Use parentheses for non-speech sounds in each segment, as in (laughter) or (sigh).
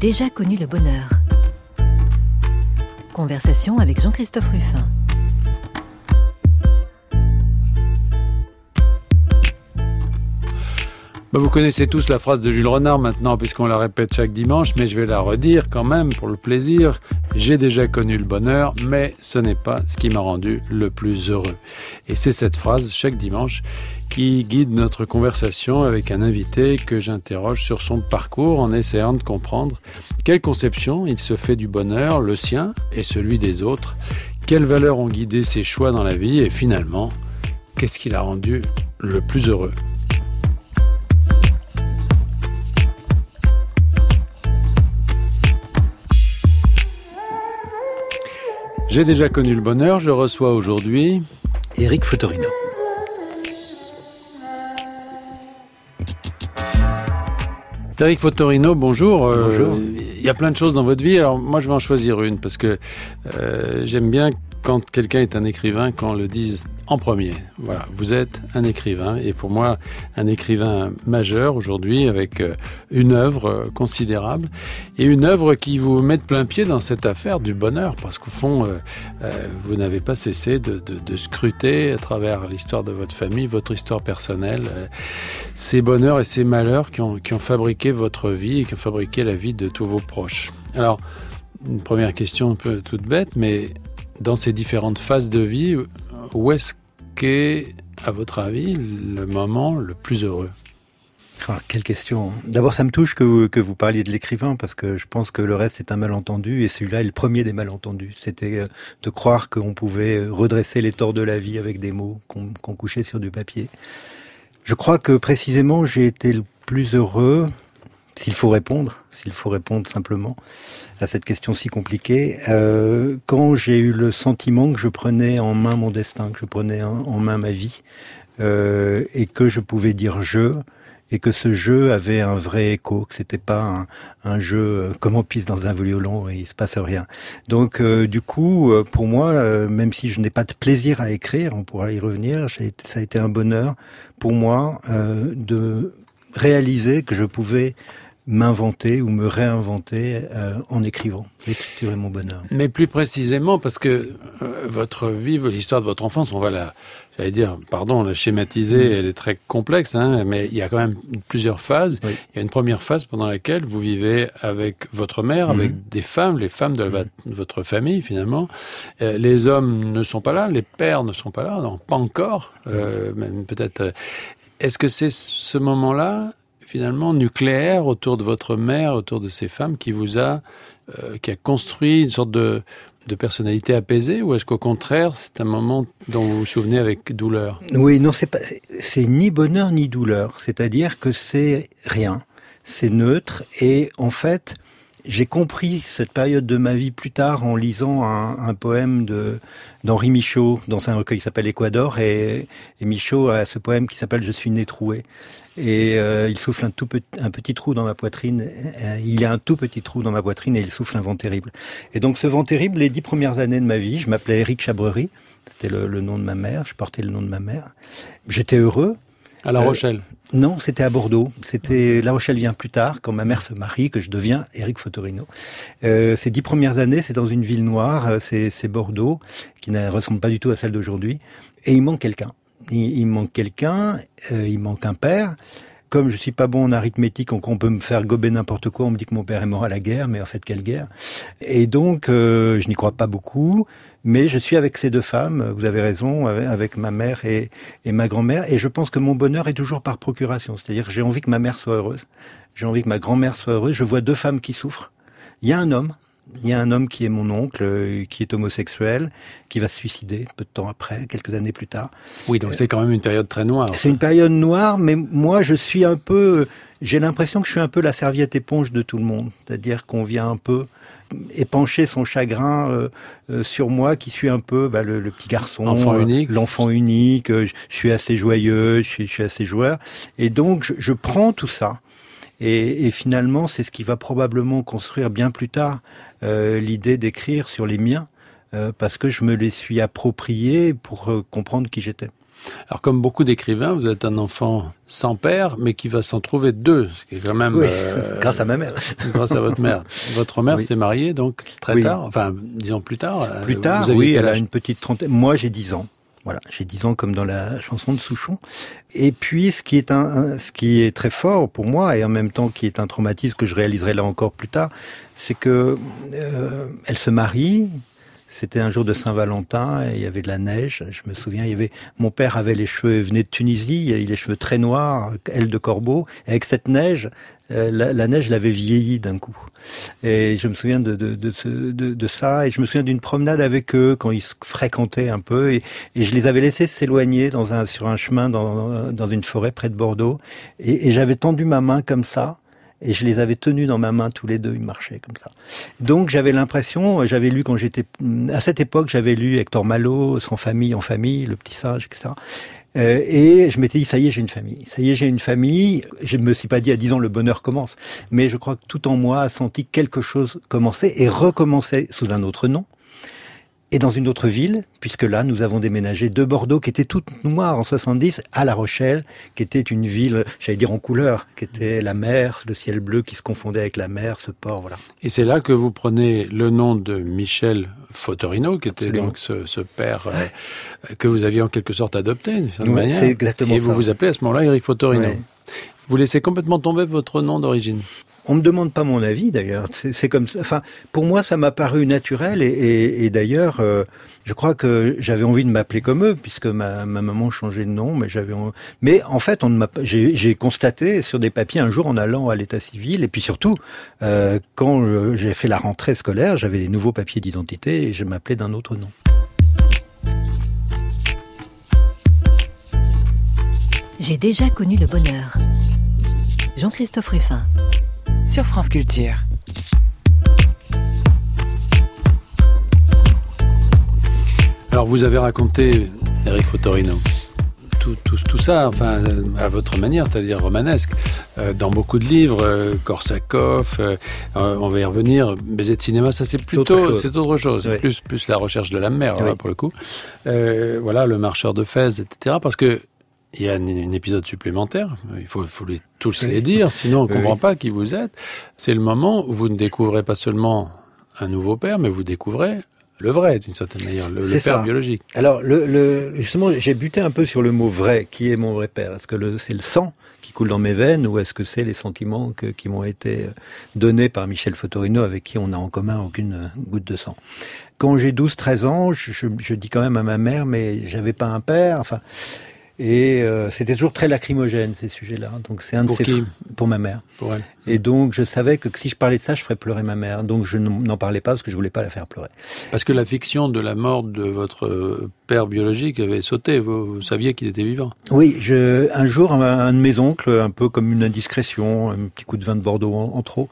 Déjà connu le bonheur. Conversation avec Jean-Christophe Ruffin. Bah, vous connaissez tous la phrase de Jules Renard maintenant, puisqu'on la répète chaque dimanche, mais je vais la redire quand même pour le plaisir. J'ai déjà connu le bonheur, mais ce n'est pas ce qui m'a rendu le plus heureux. Et c'est cette phrase chaque dimanche qui guide notre conversation avec un invité que j'interroge sur son parcours en essayant de comprendre quelle conception il se fait du bonheur, le sien et celui des autres, quelles valeurs ont guidé ses choix dans la vie et finalement, qu'est-ce qui l'a rendu le plus heureux. J'ai déjà connu le bonheur, je reçois aujourd'hui Eric Fotorino. Eric Fotorino, bonjour. Euh, bonjour. Il y a plein de choses dans votre vie. Alors moi, je vais en choisir une parce que euh, j'aime bien quand quelqu'un est un écrivain, qu'on le dise en premier. Voilà, vous êtes un écrivain et pour moi un écrivain majeur aujourd'hui avec euh, une œuvre euh, considérable et une œuvre qui vous met de plein pied dans cette affaire du bonheur parce qu'au fond euh, vous n'avez pas cessé de, scruter à travers l'histoire de votre famille, votre histoire personnelle, ces bonheurs et ces malheurs qui ont, qui ont fabriqué votre vie et qui ont fabriqué la vie de tous vos proches. Alors, une première question un peu toute bête, mais dans ces différentes phases de vie, où est-ce qu'est, à votre avis, le moment le plus heureux ah, quelle question. D'abord, ça me touche que vous, parliez de l'écrivain parce que je pense que le reste est un malentendu et celui-là est le premier des malentendus. C'était euh, de croire qu'on pouvait redresser les torts de la vie avec des mots qu'on couchait sur du papier. Je crois que précisément j'ai été le plus heureux s'il faut répondre, s'il faut répondre simplement à cette question si compliquée, euh, quand j'ai eu le sentiment que je prenais en main mon destin, que je prenais en main ma vie, euh, et que je pouvais dire je, et que ce jeu avait un vrai écho, que c'était pas un, jeu euh, comme on pisse dans un violon et il se passe rien. Donc du coup, pour moi, même si je n'ai pas de plaisir à écrire, on pourra y revenir, ça a été un bonheur pour moi de réaliser que je pouvais m'inventer ou me réinventer euh, en écrivant. L'écriture est mon bonheur. Mais plus précisément, parce que euh, votre vie, l'histoire de votre enfance, on va la, j'allais dire, pardon, la schématiser, mm. elle est très complexe, hein, mais il y a quand même plusieurs phases. Il y a une première phase pendant laquelle vous vivez avec votre mère, avec mm. des femmes, les femmes de, mm. votre famille finalement. Euh, les hommes ne sont pas là, les pères ne sont pas là, non, pas encore, même peut-être. Est-ce que c'est ce moment-là finalement nucléaire autour de votre mère, autour de ces femmes, qui vous a, euh, qui a construit une sorte de, personnalité apaisée, ou est-ce qu'au contraire, c'est un moment dont vous vous souvenez avec douleur? Oui, non, c'est ni bonheur ni douleur. C'est-à-dire que c'est rien, c'est neutre, et en fait, j'ai compris cette période de ma vie plus tard en lisant un, un poème de d'Henri Michaud dans un recueil qui s'appelle Équador et, et, Michaud a ce poème qui s'appelle Je suis né troué et euh, il souffle un tout petit, un petit trou dans ma poitrine. Euh, il y a un tout petit trou dans ma poitrine et il souffle un vent terrible. Et donc ce vent terrible, les dix premières années de ma vie, je m'appelais Eric Chabrerie, c'était le, le, nom de ma mère, je portais le nom de ma mère. J'étais heureux, à La Rochelle euh, Non, c'était à Bordeaux. C'était La Rochelle vient plus tard, quand ma mère se marie, que je deviens Eric Fotorino. Euh, ces dix premières années, c'est dans une ville noire, euh, c'est Bordeaux, qui ne ressemble pas du tout à celle d'aujourd'hui. Et il manque quelqu'un. Il, manque quelqu'un, euh, il manque un père comme je suis pas bon en arithmétique, on, peut me faire gober n'importe quoi. On me dit que mon père est mort à la guerre, mais en fait quelle guerre? Et donc euh, je n'y crois pas beaucoup. Mais je suis avec ces deux femmes, vous avez raison, avec ma mère et, ma grand-mère, et je pense que mon bonheur est toujours par procuration. C'est-à-dire j'ai envie que ma mère soit heureuse, j'ai envie que ma grand-mère soit heureuse. Je vois deux femmes qui souffrent. Il y a un homme, il y a un homme qui est mon oncle, euh, qui est homosexuel, qui va se suicider peu de temps après, quelques années plus tard. Oui, donc c'est quand même une période très noire. C'est une période noire, mais moi je suis un peu, j'ai l'impression que je suis un peu la serviette éponge de tout le monde. C'est-à-dire qu'on vient un peu épancher son chagrin euh, euh, sur moi, qui suis un peu bah, le, petit garçon, l'enfant unique, l'enfant unique. je suis assez joyeux, je suis, je suis assez joueur, et donc je, je prends tout ça. Et, et finalement, c'est ce qui va probablement construire bien plus tard l'idée d'écrire sur les miens, euh, parce que je me les suis appropriés pour euh, comprendre qui j'étais. Alors, comme beaucoup d'écrivains, vous êtes un enfant sans père, mais qui va s'en trouver deux, ce qui est quand même... Oui, (laughs) grâce à ma mère. (laughs) grâce à votre mère. Votre mère s'est mariée, donc, très tard, enfin, disons plus tard. Plus tard, oui, elle a une petite trentaine. Moi, j'ai dix ans. Voilà, j'ai 10 ans comme dans la chanson de Souchon. Et puis, ce qui est un, ce qui est très fort pour moi et en même temps qui est un traumatisme que je réaliserai là encore plus tard, c'est que euh, elle se marie. C'était un jour de Saint-Valentin et il y avait de la neige. Je me souviens, il y avait mon père avait les cheveux venait de Tunisie, il a les cheveux très noirs, aile de corbeau. Et avec cette neige, euh, la, neige l'avait vieilli d'un coup. Et je me souviens de, de, de, de, ça, et je me souviens d'une promenade avec eux quand ils se fréquentaient un peu, et, et je les avais laissés s'éloigner dans un, sur un chemin dans, dans une forêt près de Bordeaux, et, et j'avais tendu ma main comme ça, et je les avais tenus dans ma main tous les deux, ils marchaient comme ça. Donc j'avais l'impression, j'avais lu quand j'étais à cette époque, j'avais lu Hector Malot, Sans famille en famille, Le petit singe, etc. Euh, et je m'étais dit, ça y est, j'ai une famille. Ça y est, j'ai une famille. Je me suis pas dit à 10 ans, le bonheur commence. Mais je crois que tout en moi a senti quelque chose commencer et recommencer sous un autre nom et dans une autre ville, puisque là, nous avons déménagé de Bordeaux, qui était toute noire en 70, à La Rochelle, qui était une ville, j'allais dire en couleur, qui était la mer, le ciel bleu qui se confondait avec la mer, ce port, voilà. Et c'est là que vous prenez le nom de Michel Fotorino, qui était donc ce, père euh, que vous aviez en quelque sorte adopté, d'une certaine manière. Exactement et vous vous appelez à ce moment-là Eric Fotorino. Vous laissez complètement tomber votre nom d'origine. On me demande pas mon avis d'ailleurs. C'est comme ça. Enfin, pour moi, ça m'a paru naturel et, d'ailleurs, euh, je crois que j'avais envie de m'appeler comme eux puisque ma, maman changeait de nom, mais j'avais. Mais en fait, on J'ai constaté sur des papiers un jour en allant à l'état civil et puis surtout euh, quand j'ai fait la rentrée scolaire, j'avais des nouveaux papiers d'identité et je m'appelais d'un autre nom. J'ai déjà connu le bonheur. Jean-Christophe Ruffin sur France Culture. Alors vous avez raconté, Eric Fotorino, tout, tout, tout, ça, enfin, à votre manière, c'est-à-dire romanesque, euh, dans beaucoup de livres, euh, Korsakov, euh, on va y revenir, Baiser de cinéma, ça c'est plutôt, c'est autre chose, c'est plus, plus la recherche de la mer, pour le coup. voilà, le marcheur de Fès, etc. Parce que il y a un, épisode supplémentaire, il faut, faut les, tous les dire, sinon on ne comprend pas qui vous êtes. C'est le moment où vous ne découvrez pas seulement un nouveau père, mais vous découvrez le vrai, d'une certaine manière, le, père biologique. Alors, le, le, justement, j'ai buté un peu sur le mot vrai. Qui est mon vrai père? Est-ce que c'est le sang qui coule dans mes veines ou est-ce que c'est les sentiments que, qui m'ont été donnés par Michel Fotorino avec qui on n'a en commun aucune goutte de sang? Quand j'ai 12-13 ans, je, je, je, dis quand même à ma mère, mais j'avais pas un père. Enfin, et euh, c'était toujours très lacrymogène ces sujets-là. Donc c'est un de pour ces qui pour ma mère. Pour elle. Et donc je savais que si je parlais de ça, je ferais pleurer ma mère. Donc je n'en parlais pas parce que je voulais pas la faire pleurer. Parce que la fiction de la mort de votre euh, père biologique avait sauté. Vous, saviez qu'il était vivant. Oui, je, un jour, un, de mes oncles, un peu comme une indiscrétion, un petit coup de vin de Bordeaux en, trop,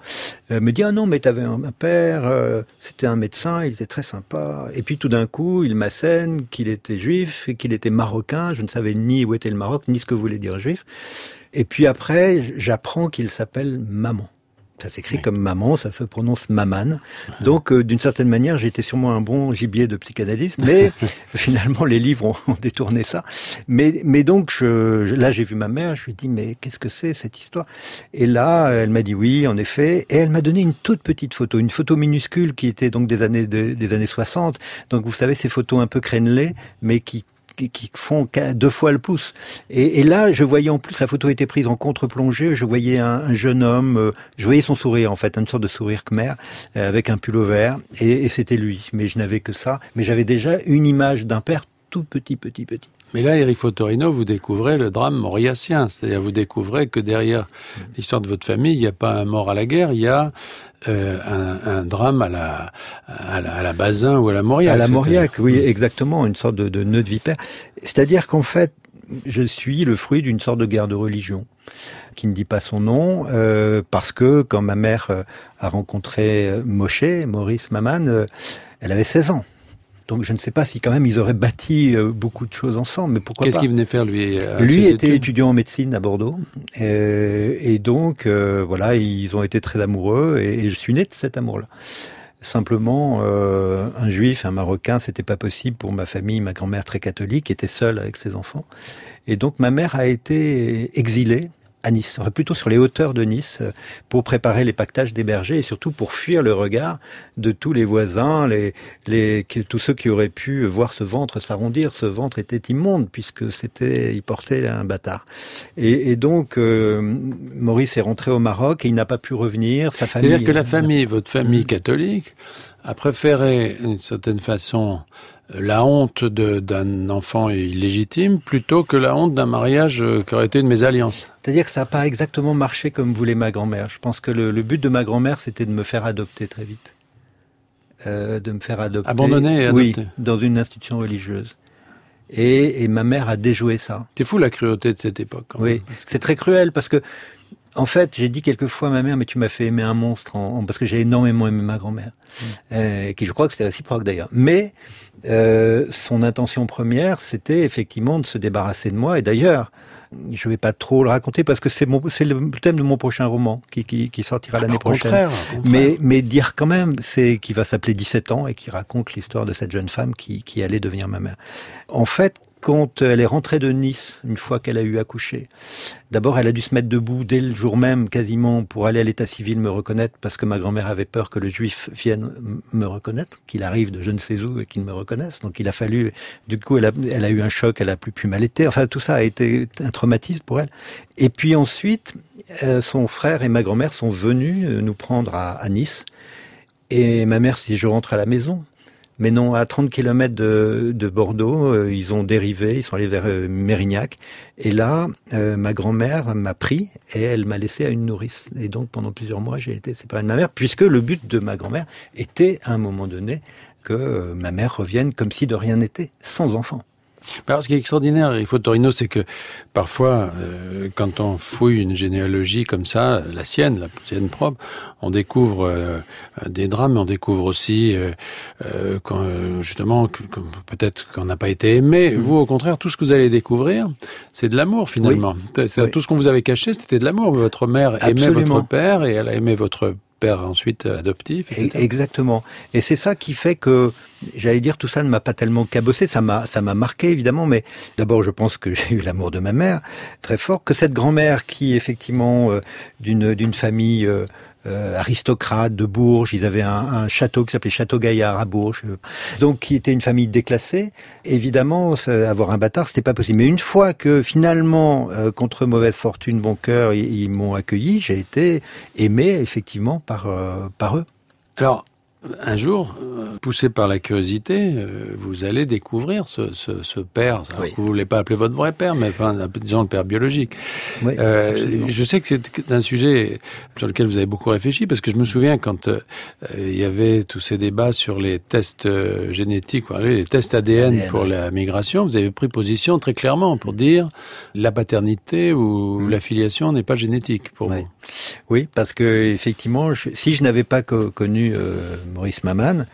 euh, me dit ah non mais t'avais un, un père, euh, c'était un médecin, il était très sympa. Et puis tout d'un coup, il m'assène qu'il était juif et qu'il était marocain. Je ne savais ni où était le Maroc ni ce que voulait dire juif. Et puis après, j'apprends qu'il s'appelle Maman. Ça s'écrit comme maman, ça se prononce maman. Donc, euh, d'une certaine manière, j'étais sûrement un bon gibier de psychanalyste, mais (laughs) finalement, les livres ont, détourné ça. Mais, mais donc, je, là, j'ai vu ma mère, je lui ai dit, mais qu'est-ce que c'est cette histoire? Et là, elle m'a dit oui, en effet, et elle m'a donné une toute petite photo, une photo minuscule qui était donc des années des années 60. Donc, vous savez, ces photos un peu crénelées, mais qui qui, font deux fois le pouce. Et, là, je voyais en plus, la photo était prise en contre-plongée, je voyais un, jeune homme, euh, je voyais son sourire en fait, une sorte de sourire khmer, euh, avec un pull vert, et, et c'était lui. Mais je n'avais que ça. Mais j'avais déjà une image d'un père tout petit, petit, petit. Mais là, Eric Fotorino, vous découvrez le drame mauriacien. C'est-à-dire, vous découvrez que derrière l'histoire de votre famille, il n'y a pas un mort à la guerre, il y a euh, un, drame à la, à la, à la Bazin ou à la Mauriac. À la Mauriac, oui, exactement, une sorte de, de nœud de vipère. C'est-à-dire qu'en fait, je suis le fruit d'une sorte de guerre de religion qui ne dit pas son nom, euh, parce que quand ma mère euh, a rencontré Moshe, Maurice Maman, elle avait 16 ans. Donc je ne sais pas si quand même ils auraient bâti euh, beaucoup de choses ensemble, mais pourquoi Qu'est-ce qu'il venait faire lui Lui était étudiant en médecine à Bordeaux, et, et donc euh, voilà, ils ont été très amoureux, et, je suis né de cet amour-là. Simplement, euh, un juif, un marocain, c'était pas possible pour ma famille, ma grand-mère très catholique, était seule avec ses enfants. Et donc ma mère a été exilée à Nice, plutôt sur les hauteurs de Nice, euh, pour préparer les pactages des bergers et surtout pour fuir le regard de tous les voisins, les, les, tous ceux qui auraient pu voir ce ventre s'arrondir. Ce ventre était immonde puisque c'était, il portait un bâtard. Et, et donc euh, Maurice est rentré au Maroc et il n'a pas pu revenir. Sa famille. C'est-à-dire que la famille, votre famille catholique, a préféré, d'une certaine façon, la honte d'un enfant illégitime plutôt que la honte d'un mariage euh, qui aurait été une mésalliance. C'est-à-dire que ça n'a pas exactement marché comme voulait ma grand-mère. Je pense que le, but de ma grand-mère, c'était de me faire adopter très vite. Euh, de me faire adopter. Abandonner et adopter. Oui, dans une institution religieuse. Et, et ma mère a déjoué ça. C'est fou la cruauté de cette époque. oui, c'est très cruel parce que en fait, j'ai dit quelquefois à ma mère, mais tu m'as fait aimer un monstre, en, parce que j'ai énormément aimé ma grand-mère, mm. euh, qui je crois que c'était réciproque d'ailleurs. Mais euh, son intention première, c'était effectivement de se débarrasser de moi. Et d'ailleurs, je vais pas trop le raconter parce que c'est le thème de mon prochain roman qui, qui, qui sortira l'année prochaine. Mais, mais dire quand même, c'est qui va s'appeler 17 ans et qui raconte l'histoire de cette jeune femme qui, qui allait devenir ma mère. En fait, quand elle est rentrée de Nice, une fois qu'elle a eu accouché, d'abord elle a dû se mettre debout dès le jour même, quasiment, pour aller à l'état civil me reconnaître, parce que ma grand-mère avait peur que le juif vienne me reconnaître, qu'il arrive de je ne sais où et qu'il me reconnaisse. Donc il a fallu, du coup, elle a, eu un choc, elle a plus pu m'allaiter. Enfin, tout ça a été un traumatisme pour elle. Et puis ensuite, euh, son frère et ma grand-mère sont venus euh, nous prendre à, à Nice. Et ma mère dit, je rentre à la maison. Mais non, à 30 km de, de Bordeaux, euh, ils ont dérivé, ils sont allés vers euh, Mérignac. Et là, euh, ma grand-mère m'a pris et elle m'a laissé à une nourrice. Et donc, pendant plusieurs mois, j'ai été séparé de ma mère, puisque le but de ma grand-mère était, à un moment donné, que ma mère revienne comme si de rien n'était, sans enfant. Alors, ce qui est extraordinaire, il faut Torino, c'est que parfois, euh, quand on fouille une généalogie comme ça, la sienne, la sienne propre, on découvre euh, des drames, mais on découvre aussi, euh, euh quand, justement, que, peut-être qu'on n'a pas été aimé. Mm. Vous, au contraire, tout ce que vous allez découvrir, c'est de l'amour finalement. Tout ce qu'on vous avait caché, c'était de l'amour. Votre mère aimait votre père et elle a aimé votre père ensuite adoptif, etc. Exactement. Et c'est ça qui fait que, j'allais dire, tout ça ne m'a pas tellement cabossé. Ça m'a, ça m'a marqué évidemment, mais d'abord, je pense que (laughs) j'ai eu l'amour de ma mère très fort. Que cette grand-mère qui, effectivement, euh, d'une d'une famille euh, euh, aristocrates de Bourges. Ils avaient un, château qui s'appelait Château Gaillard à Bourges. Donc, qui était une famille déclassée. Évidemment, avoir un bâtard, c'était pas possible. Mais une fois que finalement, euh, contre mauvaise fortune, bon cœur, ils, m'ont accueilli, j'ai été aimé effectivement par euh, par eux. Alors, un jour, euh, poussé par la curiosité, euh, vous allez découvrir ce, ce, ce père. Oui. Vous ne voulez pas appeler votre vrai père, mais enfin, disons le père biologique. Oui, euh, je sais que c'est un sujet sur lequel vous avez beaucoup réfléchi, parce que je me souviens quand euh, il y avait tous ces débats sur les tests génétiques, les tests ADN, ADN pour la migration, vous avez pris position très clairement pour dire la paternité ou mmh. la filiation n'est pas génétique pour oui. vous. Oui, parce que effectivement, je, si je n'avais pas co connu Maurice Maman,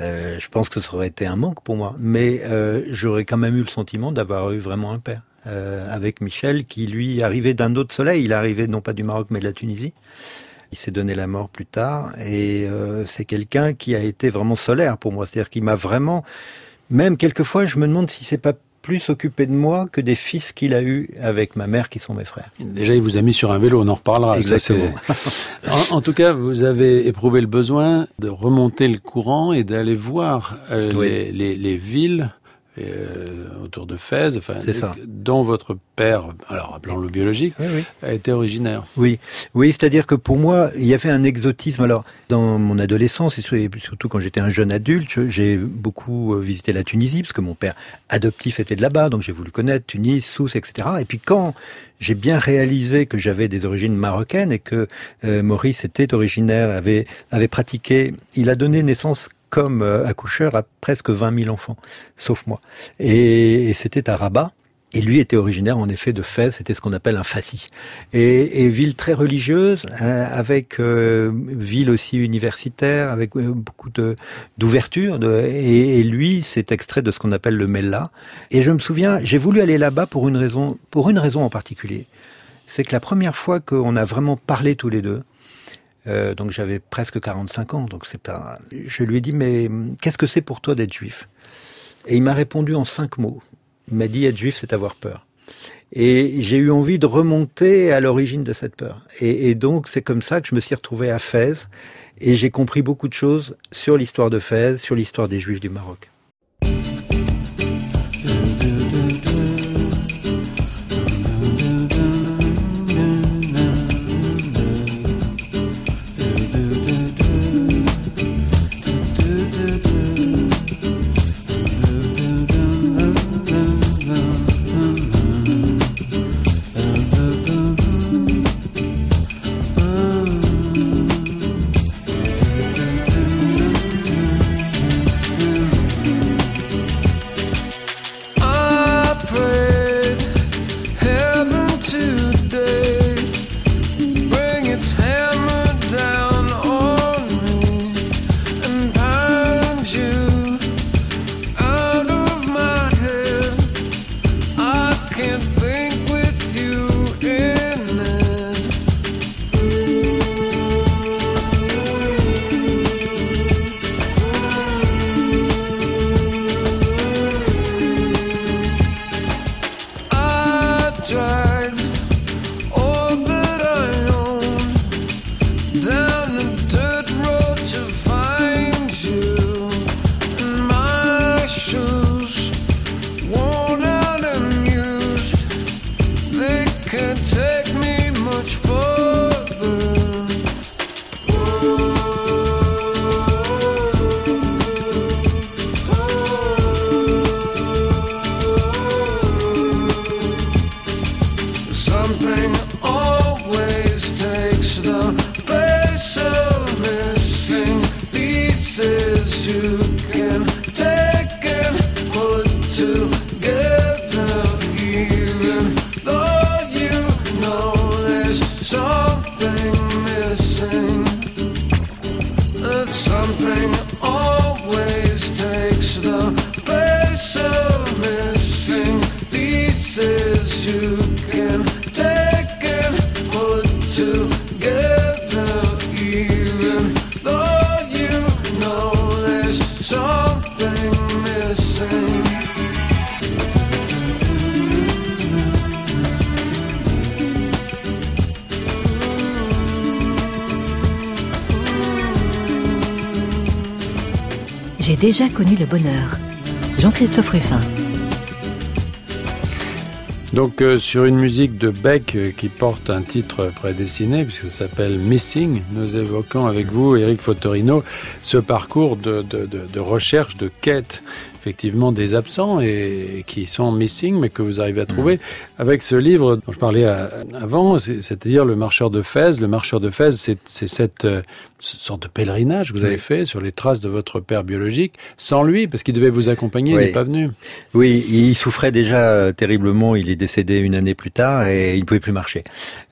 euh, je pense que ça aurait été un manque pour moi. Mais euh, j'aurais quand même eu le sentiment d'avoir eu vraiment un père. Euh, avec Michel, qui lui arrivait d'un autre soleil. Il arrivait non pas du Maroc, mais de la Tunisie. Il s'est donné la mort plus tard. Et c'est quelqu'un qui a été vraiment solaire pour moi. C'est-à-dire qu'il m'a vraiment... Même quelquefois, je me demande si c'est pas plus occupé de moi que des fils qu'il a eu avec ma mère qui sont mes frères. Déjà, il vous a mis sur un vélo, on en reparlera. Exactement. en, en, tout cas, vous avez éprouvé le besoin de remonter le courant et d'aller voir euh, oui. les, les, les villes euh, autour de Fès, enfin, ça. dont votre père, alors appelons-le biologique, oui, oui. a été originaire. Oui, oui, c'est-à-dire que pour moi, il y avait un exotisme. Alors, dans mon adolescence et surtout quand j'étais un jeune adulte, j'ai beaucoup euh, visité la Tunisie parce que mon père adoptif était de là-bas, donc j'ai voulu connaître Tunis, Sousse, etc. Et puis quand j'ai bien réalisé que j'avais des origines marocaines et que euh, Maurice était originaire, avait avait pratiqué, il a donné naissance comme euh, accoucheur à presque 20 000 enfants, sauf moi. Et, c'était à Rabat. Et lui était originaire en effet de Fès, c'était ce qu'on appelle un fassi. Et, ville très religieuse, euh, avec euh, ville aussi universitaire, avec beaucoup d'ouverture. Et, lui, c'est extrait de ce qu'on appelle le Mella. Et je me souviens, j'ai voulu aller là-bas pour une raison, pour une raison en particulier. C'est que la première fois qu'on a vraiment parlé tous les deux, Euh, donc j'avais presque 45 ans. Donc c'est pas. Je lui ai dit mais qu'est-ce que c'est pour toi d'être juif? Et il m'a répondu en cinq mots. Il m'a dit être juif, c'est avoir peur. Et j'ai eu envie de remonter à l'origine de cette peur. Et, et donc c'est comme ça que je me suis retrouvé à Fès et j'ai compris beaucoup de choses sur l'histoire de Fès, sur l'histoire des Juifs du Maroc. Déjà Jean-Christophe Ruffin. Donc euh, sur une musique de Beck euh, qui porte un titre prédestiné, puisque s'appelle Missing, nous évoquons avec vous, Eric Fotorino, ce parcours de, de recherche, de quête effectivement des absents et qui sont missing, mais que vous arrivez à trouver mmh. avec ce livre dont je parlais avant, c'est-à-dire Le marcheur de Fès. Le marcheur de Fès, c'est cette euh, sorte de pèlerinage que vous avez fait sur les traces de votre père biologique, sans lui, parce qu'il devait vous accompagner, il n'est pas venu. Oui, il souffrait déjà euh, terriblement, il est décédé une année plus tard et il ne pouvait plus marcher.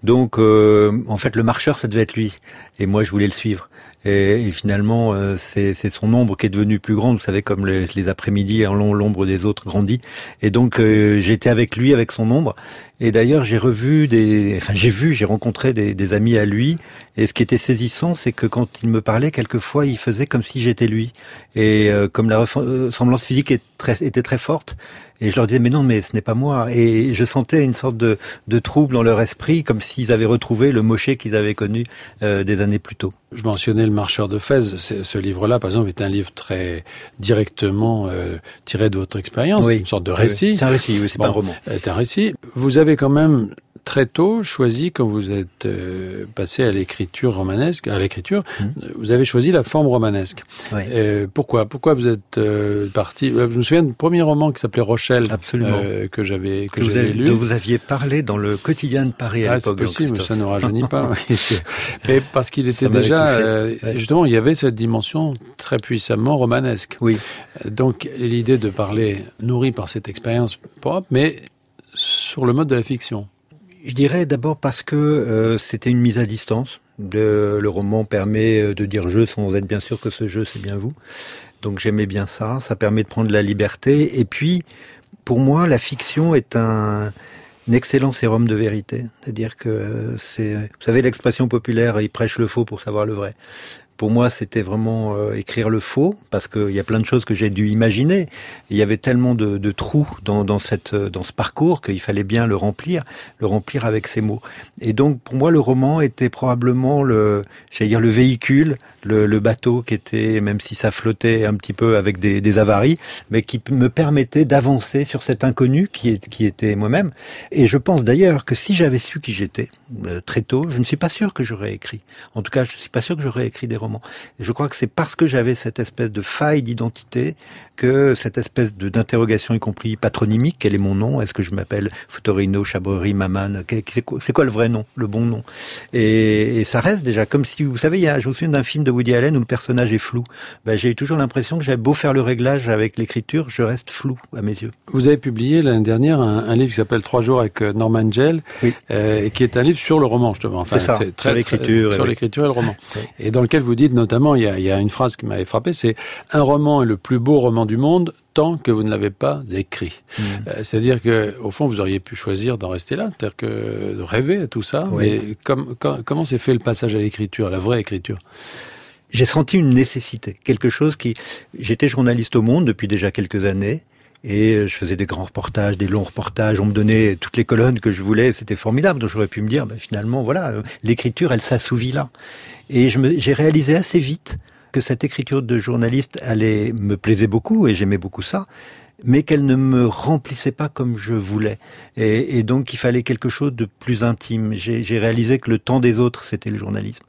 Donc, euh, en fait, le marcheur, ça devait être lui. Et moi, je voulais le suivre. Et, et finalement, euh, c'est son ombre qui est devenue plus grande. Vous savez, comme les, les après-midi, en l'ombre des autres grandit. Et donc, euh, j'étais avec lui, avec son ombre. Et d'ailleurs, j'ai revu des, enfin, j'ai vu, j'ai rencontré des, des, amis à lui. Et ce qui était saisissant, c'est que quand il me parlait, quelquefois, il faisait comme si j'étais lui. Et euh, comme la ressemblance physique est très, était très forte, et je leur disais, mais non, mais ce n'est pas moi. Et je sentais une sorte de, de trouble dans leur esprit, comme s'ils avaient retrouvé le Mosché qu'ils avaient connu euh, des années plus tôt. Je mentionnais Le Marcheur de Fès. Ce livre-là, par exemple, est un livre très directement euh, tiré de votre expérience, oui. une sorte de récit. Oui. C'est un récit, oui, c'est bon, pas un roman. C'est un récit. Vous avez quand même très tôt choisi, quand vous êtes euh, passé à l'écriture romanesque, à l'écriture, mmh. vous avez choisi la forme romanesque. Oui. Euh, pourquoi? Pourquoi vous êtes euh, parti? Je me souviens du premier roman qui s'appelait Rochelle, euh, que j'avais que, que j'avais lu. Dont vous aviez parlé dans le quotidien de Paris à ah, l'époque. C'est possible, mais ça ne rajeunit pas. (laughs) (laughs) mais parce qu'il était déjà, euh, ouais. justement, il y avait cette dimension très puissamment romanesque. Oui. Donc l'idée de parler nourri par cette expérience propre, mais sur le mode de la fiction. Je dirais d'abord parce que euh, c'était une mise à distance. Le, le, roman permet de dire je sans être bien sûr que ce jeu c'est bien vous. Donc j'aimais bien ça. Ça permet de prendre la liberté. Et puis pour moi la fiction est un un excellent sérum de vérité. C'est-à-dire que c'est, vous savez, l'expression populaire, il prêche le faux pour savoir le vrai. Pour moi, c'était vraiment euh, écrire le faux, parce qu'il y a plein de choses que j'ai dû imaginer. Il y avait tellement de, de trous dans, dans, cette, dans ce parcours qu'il fallait bien le remplir, le remplir avec ces mots. Et donc, pour moi, le roman était probablement le, j'allais dire, le véhicule, le, bateau qui était, même si ça flottait un petit peu avec des, avaries, mais qui me permettait d'avancer sur cet inconnu qui, est, qui était moi-même. Et je pense d'ailleurs que si j'avais su qui j'étais euh, très tôt, je ne suis pas sûr que j'aurais écrit. En tout cas, je ne suis pas sûr que j'aurais écrit des je crois que c'est parce que j'avais cette espèce de faille d'identité que cette espèce d'interrogation, y compris patronymique, quel est mon nom Est-ce que je m'appelle Fotorino, Chabrerie, Maman C'est quoi, le vrai nom, le bon nom? Et, et, ça reste déjà comme si, vous savez, je me souviens d'un film de Woody Allen où le personnage est flou. Ben, j'ai eu toujours l'impression que j'avais beau faire le réglage avec l'écriture, je reste flou à mes yeux. Vous avez publié l'année dernière un, livre qui s'appelle Trois jours avec euh, Norman Gell, euh, qui est un livre sur le roman justement. Enfin, c'est ça, sur l'écriture, sur l'écriture et le roman, et dans lequel vous dites notamment, il y a, il y a une phrase qui m'avait frappé, c'est un roman est le plus beau roman du monde tant que vous ne l'avez pas écrit. Hmm. Euh, c'est-à-dire que, au fond, vous auriez pu choisir d'en rester là, c'est-à-dire que de rêver à tout ça. Mais comme, comment s'est fait le passage à l'écriture, la vraie écriture? J'ai senti une nécessité, quelque chose qui. J'étais journaliste au Monde depuis déjà quelques années. Et je faisais des grands reportages, des longs reportages. On me donnait toutes les colonnes que je voulais. C'était formidable. Donc j'aurais pu me dire, ben, finalement, voilà, euh, l'écriture, elle s'assouvit là. Et j'ai réalisé assez vite que cette écriture de journaliste allait me plaisait beaucoup et j'aimais beaucoup ça, mais qu'elle ne me remplissait pas comme je voulais. Et, et donc il fallait quelque chose de plus intime. J'ai réalisé que le temps des autres, c'était le journalisme,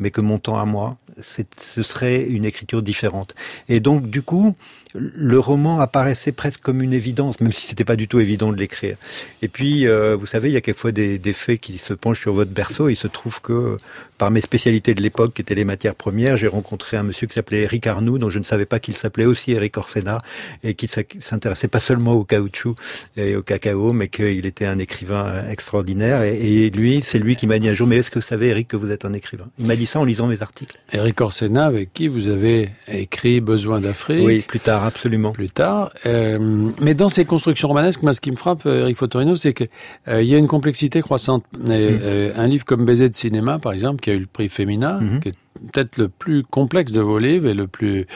mais que mon temps à moi, ce serait une écriture différente. Et donc du coup, le roman apparaissait presque comme une évidence, même si c'était pas du tout évident de l'écrire. Et puis, euh, vous savez, il y a quelquefois des, des, faits qui se penchent sur votre berceau. Il se trouve que, par mes spécialités de l'époque, qui étaient les matières premières, j'ai rencontré un monsieur qui s'appelait Eric Arnoux, dont je ne savais pas qu'il s'appelait aussi Eric Orsena, et qu'il s'intéressait pas seulement au caoutchouc et au cacao, mais qu'il était un écrivain extraordinaire. Et, lui, c'est lui qui m'a dit un jour, mais est-ce que vous savez, Eric, que vous êtes un écrivain? Il m'a dit ça en lisant mes articles. Orsena, avec qui vous avez écrit Besoin d'Afrique. Oui, plus tard absolument. Plus tard. Euh, mais dans ces constructions romanesques, moi, ce qui me frappe, euh, Eric Fotorino, c'est qu'il euh, y a une complexité croissante. Mm. Euh, un livre comme Baiser de cinéma, par exemple, qui a eu le prix Femina, mm-hmm. qui est peut-être le plus complexe de vos livres et le plus,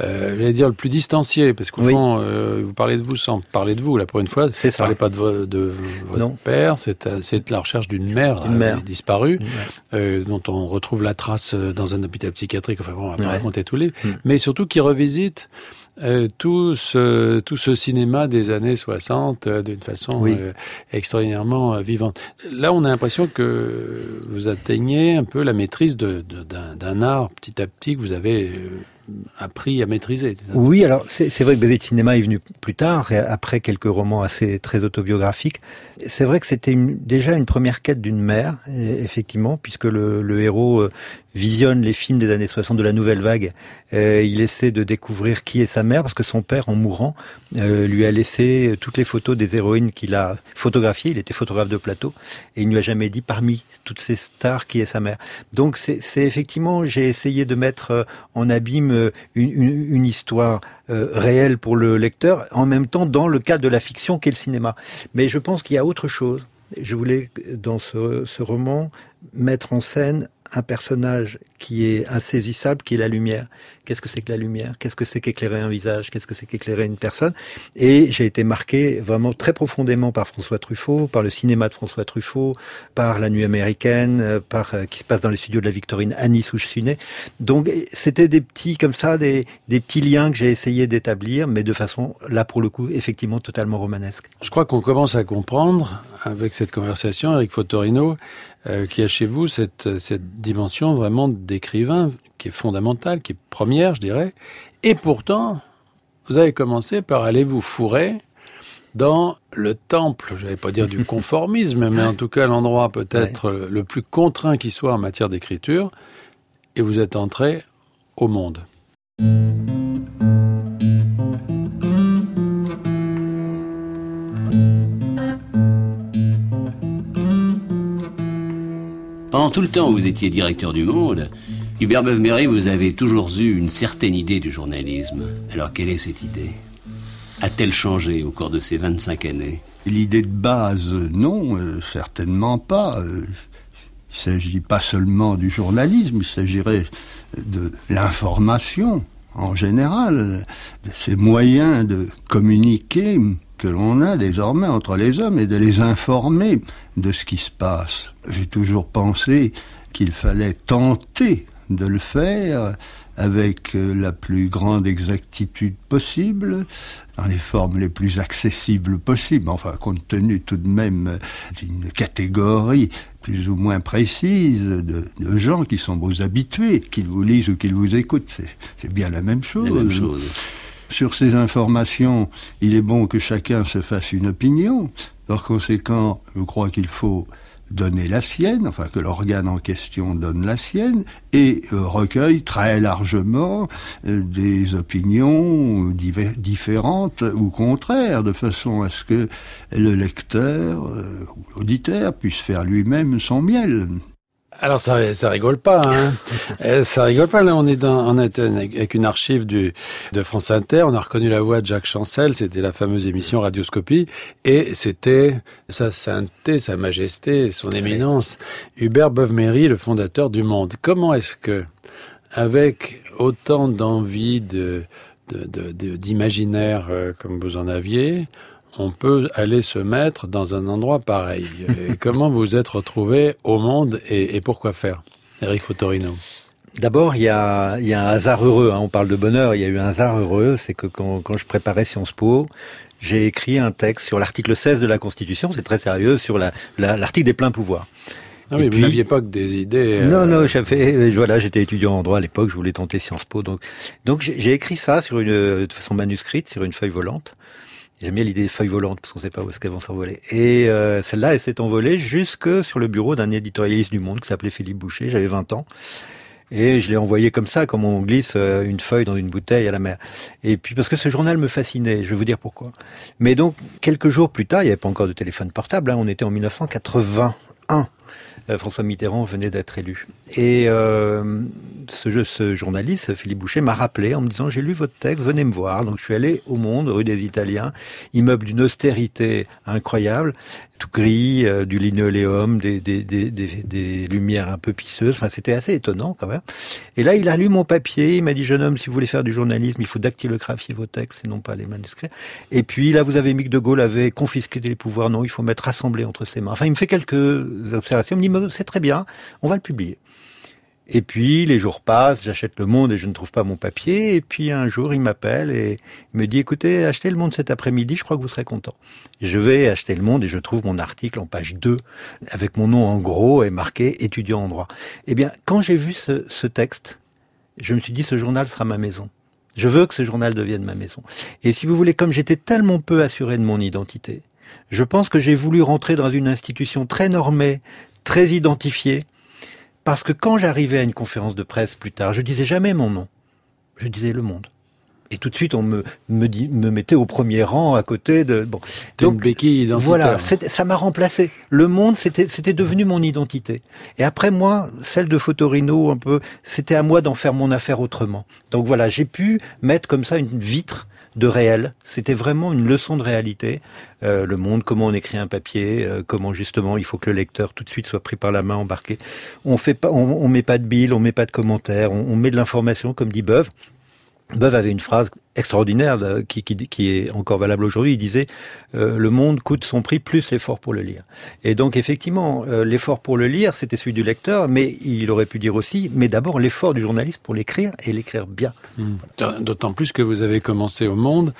euh, j'allais dire, le plus distancié, parce qu'au fond, euh, vous parlez de vous sans parler de vous. Là, pour une fois, vous ne parlez pas de, de votre père, c'est la recherche d'une mère, mère. disparue, euh, dont on retrouve la trace dans un hôpital psychiatrique. Enfin bon, on va pas raconter tous les, mm. mais surtout qui revisite euh, tout, ce, tout ce cinéma des années 60 euh, d'une façon euh, extraordinairement vivante. Là, on a l'impression que vous atteignez un peu la maîtrise d'un art petit à petit que vous avez appris à maîtriser. Oui, alors c'est vrai que Baiser de cinéma est venu plus tard, après quelques romans assez très autobiographiques. C'est vrai que c'était déjà une première quête d'une mère, effectivement, puisque le, héros visionne les films des années 60 de la nouvelle vague, euh, il essaie de découvrir qui est sa mère parce que son père, en mourant, euh, lui a laissé toutes les photos des héroïnes qu'il a photographiées. Il était photographe de plateau et il ne lui a jamais dit parmi toutes ces stars qui est sa mère. Donc c'est effectivement, j'ai essayé de mettre euh, en abîme une, histoire euh, réelle pour le lecteur, en même temps dans le cadre de la fiction qu'est le cinéma. Mais je pense qu'il y a autre chose. Je voulais, dans ce roman, mettre en scène un personnage qui est insaisissable, qui est la lumière. Qu'est-ce que c'est que la lumière? Qu'est-ce que c'est qu'éclairer un visage? Qu'est-ce que c'est qu'éclairer une personne? Et j'ai été marqué vraiment très profondément par François Truffaut, par le cinéma de François Truffaut, par La Nuit américaine, euh, par euh, qui se passe dans les studios de la Victorine à Nice où je suis né. Donc c'était des petits comme ça, des, des petits liens que j'ai essayé d'établir, mais de façon là pour le coup effectivement totalement romanesque. Je crois qu'on commence à comprendre avec cette conversation, Eric Fotorino, euh, qui a chez vous cette, cette dimension vraiment d'écrivain qui est fondamentale, qui est première, je dirais. Et pourtant, vous avez commencé par aller vous fourrer dans le temple, je vais pas dire du (laughs) conformisme, mais en tout cas l'endroit peut-être le plus contraint qui soit en matière d'écriture, et vous êtes entré au monde. Pendant tout le temps où vous étiez directeur du Monde, Hubert Beuve-Méry, vous avez toujours eu une certaine idée du journalisme. Alors quelle est cette idée? A-t-elle changé au cours de ces 25 années? L'idée de base, non, euh, certainement pas. Euh, il ne s'agit pas seulement du journalisme, il s'agirait de l'information en général, de ces moyens de communiquer que l'on a désormais entre les hommes et de les informer de ce qui se passe. J'ai toujours pensé qu'il fallait tenter de le faire avec euh, la plus grande exactitude possible, dans les formes les plus accessibles possibles, enfin compte tenu tout de même d'une catégorie plus ou moins précise de, gens qui sont vos habitués, qu'ils vous lisent ou qu'ils vous écoutent. C'est bien la même chose. La même chose. Sur ces informations, il est bon que chacun se fasse une opinion. Par conséquent, je crois qu'il faut donner la sienne, enfin que l'organe en question donne la sienne, et euh, recueille très largement euh, des opinions différentes ou contraires, de façon à ce que le lecteur euh, ou l'auditeur puisse faire lui-même son miel. Alors ça, ça rigole pas, hein. (laughs) Euh, ça rigole pas. Là, on est dans, on est avec une archive du de France Inter. On a reconnu la voix de Jacques Chancel. C'était la fameuse émission Radioscopie, et c'était sa sainteté, sa majesté, son éminence, Hubert Beuve-Méry, le fondateur du Monde. Comment est-ce que, avec autant d'envie de d'imaginaire euh, comme vous en aviez, on peut aller se mettre dans un endroit pareil. (laughs) comment vous êtes retrouvé au monde et, pourquoi faire Eric Fotorino? D'abord, il y a, un hasard heureux. Hein. On parle de bonheur. Il y a eu un hasard heureux. C'est que quand, je préparais Sciences Po, j'ai écrit un texte sur l'article 16 de la Constitution. C'est très sérieux sur l'article des pleins pouvoirs. Ah oui, vous n'aviez pas que des idées. Non, non, j'avais, voilà, j'étais étudiant en droit à l'époque, je voulais tenter Sciences Po, donc, donc j'ai écrit ça sur une, de façon manuscrite, sur une feuille volante. J'aime bien l'idée des feuilles volantes parce qu'on ne sait pas où est-ce qu'elles vont s'envoler. Et euh, celle-là, elle s'est envolée jusque sur le bureau d'un éditorialiste du Monde qui s'appelait Philippe Boucher. J'avais 20 ans. Et je l'ai envoyé comme ça, comme on glisse euh, une feuille dans une bouteille à la mer. Et puis parce que ce journal me fascinait, je vais vous dire pourquoi. Mais donc, quelques jours plus tard, il n'y avait pas encore de téléphone portable, hein, on était en 1981. Euh, François Mitterrand venait d'être élu. Et euh, ce, ce, journaliste, Philippe Boucher, m'a rappelé en me disant j'ai lu votre texte, venez me voir. Donc je suis allé au Monde, rue des Italiens, immeuble d'une austérité incroyable tout gris, euh, du linoléum, des, des, des, des, lumières un peu pisseuses. Enfin, c'était assez étonnant quand même. Et là, il a lu mon papier. Il m'a dit, jeune homme, si vous voulez faire du journalisme, il faut dactylographier vos textes et non pas les manuscrits. Et puis là, vous avez mis De Gaulle avait confisqué les pouvoirs. Non, il faut mettre rassemblé entre ses mains. Enfin, il me fait quelques observations. Il me dit, c'est très bien, on va le publier. Et puis les jours passent, j'achète Le Monde et je ne trouve pas mon papier. Et puis un jour, il m'appelle et il me dit "Écoutez, achetez Le Monde cet après-midi, je crois que vous serez content." Je vais acheter Le Monde et je trouve mon article en page 2 avec mon nom en gros et marqué étudiant en droit. Eh bien, quand j'ai vu ce, ce texte, je me suis dit "Ce journal sera ma maison." Je veux que ce journal devienne ma maison. Et si vous voulez, comme j'étais tellement peu assuré de mon identité, je pense que j'ai voulu rentrer dans une institution très normée, très identifiée, parce que quand j'arrivais à une conférence de presse plus tard, je disais jamais mon nom. Je disais le monde. Et tout de suite, on me, me, dit, me mettait au premier rang à côté de. Bon. Donc, une béquille voilà, ça m'a remplacé. Le monde, c'était, c'était devenu mon identité. Et après moi, celle de Fotorino, un peu, c'était à moi d'en faire mon affaire autrement. Donc voilà, j'ai pu mettre comme ça une vitre de réel. C'était vraiment une leçon de réalité. Euh, le monde, comment on écrit un papier, euh, comment justement il faut que le lecteur tout de suite soit pris par la main, embarqué. On fait pas, on, met pas de billes, on met pas de commentaires, on, on met de l'information, comme dit Beuve. Beuve avait une phrase extraordinaire qui, qui, qui est encore valable aujourd'hui. Il disait euh, le monde coûte son prix plus l'effort pour le lire. Et donc effectivement, euh, l'effort pour le lire, c'était celui du lecteur, mais il aurait pu dire aussi, mais d'abord l'effort du journaliste pour l'écrire et l'écrire bien. Hmm. D'autant plus que vous avez commencé au Monde